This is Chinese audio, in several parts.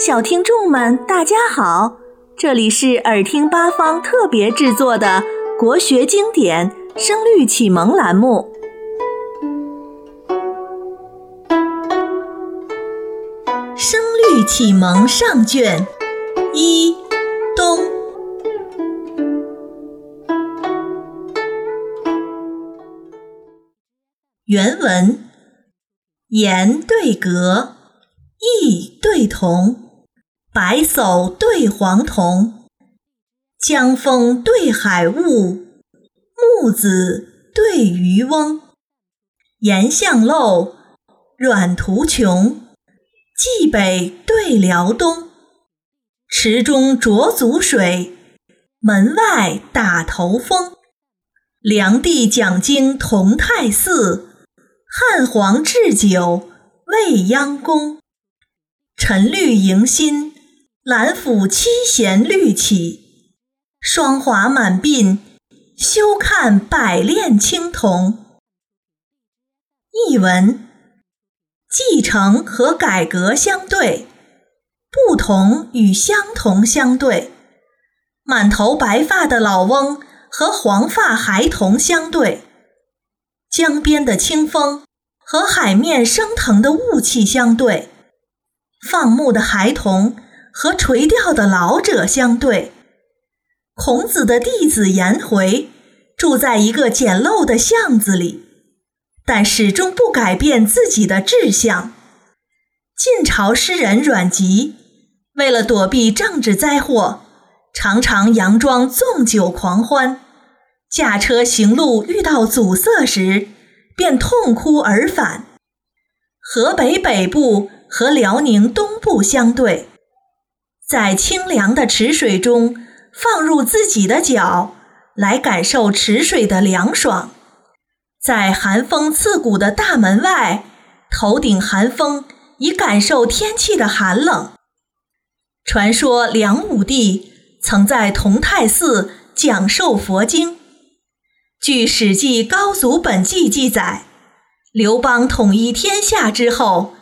小听众们，大家好！这里是耳听八方特别制作的国学经典《声律启蒙》栏目，《声律启蒙》上卷一东。原文：言对格，意对同。白叟对黄童，江风对海雾，木子对渔翁。岩巷陋，阮途穷，蓟北对辽东。池中濯足水，门外打头风。梁帝讲经同泰寺，汉皇置酒未央宫。陈绿迎新。兰府七弦绿起，霜华满鬓，休看百炼青铜。译文：继承和改革相对，不同与相同相对；满头白发的老翁和黄发孩童相对；江边的清风和海面升腾的雾气相对；放牧的孩童。和垂钓的老者相对，孔子的弟子颜回住在一个简陋的巷子里，但始终不改变自己的志向。晋朝诗人阮籍为了躲避政治灾祸，常常佯装纵酒狂欢，驾车行路遇到阻塞时，便痛哭而返。河北北部和辽宁东部相对。在清凉的池水中放入自己的脚，来感受池水的凉爽；在寒风刺骨的大门外，头顶寒风，以感受天气的寒冷。传说梁武帝曾在同泰寺讲授佛经。据《史记·高祖本纪》记载，刘邦统一天下之后，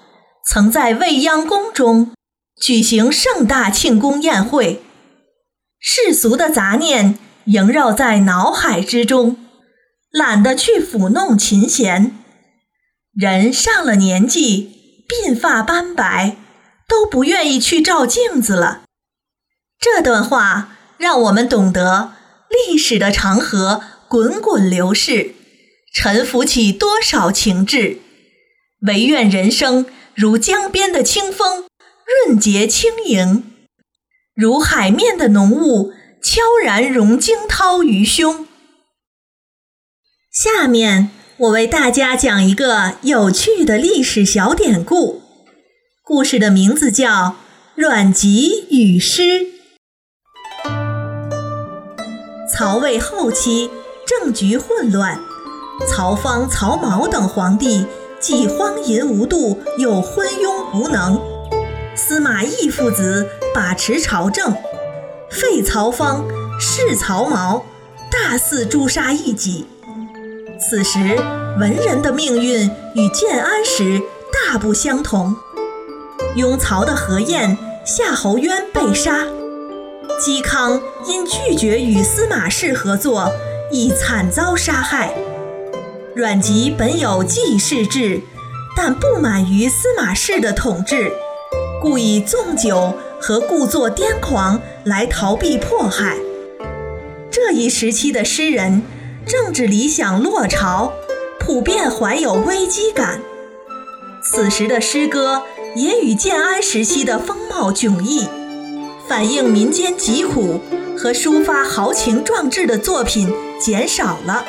曾在未央宫中。举行盛大庆功宴会，世俗的杂念萦绕在脑海之中，懒得去抚弄琴弦。人上了年纪，鬓发斑白，都不愿意去照镜子了。这段话让我们懂得，历史的长河滚滚流逝，沉浮起多少情志。唯愿人生如江边的清风。润洁轻盈，如海面的浓雾，悄然融惊涛于胸。下面我为大家讲一个有趣的历史小典故，故事的名字叫《阮籍与诗》。曹魏后期政局混乱，曹芳、曹髦等皇帝既荒淫无度，又昏庸无能。司马懿父子把持朝政，废曹芳，弑曹髦，大肆诛杀异己。此时文人的命运与建安时大不相同。雍曹的何晏、夏侯渊被杀，嵇康因拒绝与司马氏合作，亦惨遭杀害。阮籍本有济世志，但不满于司马氏的统治。故以纵酒和故作癫狂来逃避迫害。这一时期的诗人政治理想落潮，普遍怀有危机感。此时的诗歌也与建安时期的风貌迥异，反映民间疾苦和抒发豪情壮志的作品减少了，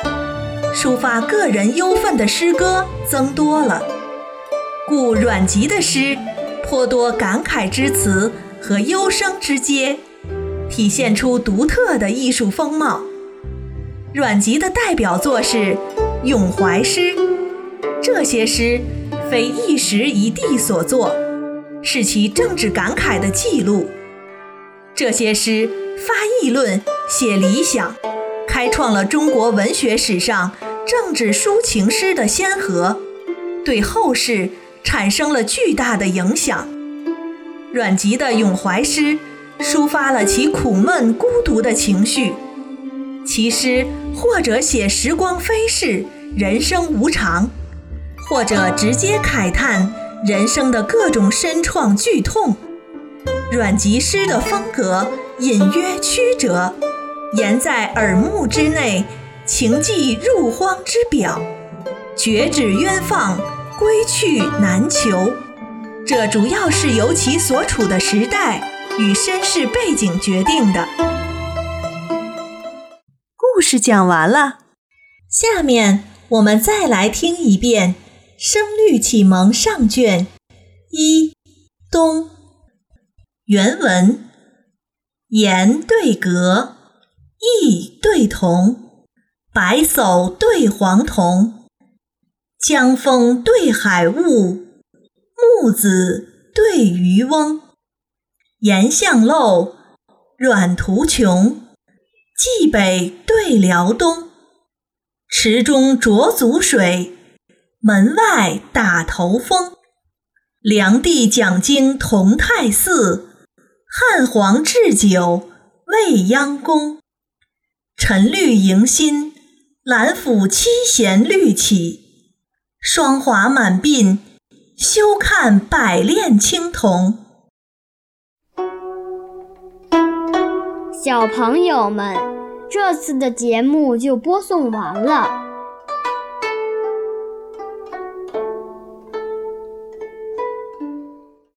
抒发个人忧愤的诗歌增多了。故阮籍的诗。颇多感慨之词和忧声之接，体现出独特的艺术风貌。阮籍的代表作是《咏怀诗》，这些诗非一时一地所作，是其政治感慨的记录。这些诗发议论、写理想，开创了中国文学史上政治抒情诗的先河，对后世。产生了巨大的影响。阮籍的咏怀诗抒发了其苦闷孤独的情绪，其诗或者写时光飞逝、人生无常，或者直接慨叹人生的各种深创剧痛。阮籍诗的风格隐约曲折，言在耳目之内，情寄入荒之表，绝指渊放，归去难求。这主要是由其所处的时代与身世背景决定的。故事讲完了，下面我们再来听一遍《声律启蒙上卷。一东》原文：言对格，意对同，白叟对黄童，江风对海雾。木子对渔翁，岩巷陋，阮途穷。冀北对辽东，池中浊足水，门外打头风。梁帝讲经同泰寺，汉皇置酒未央宫。陈绿迎新，兰府七弦绿起，霜华满鬓。休看百炼青铜。小朋友们，这次的节目就播送完了。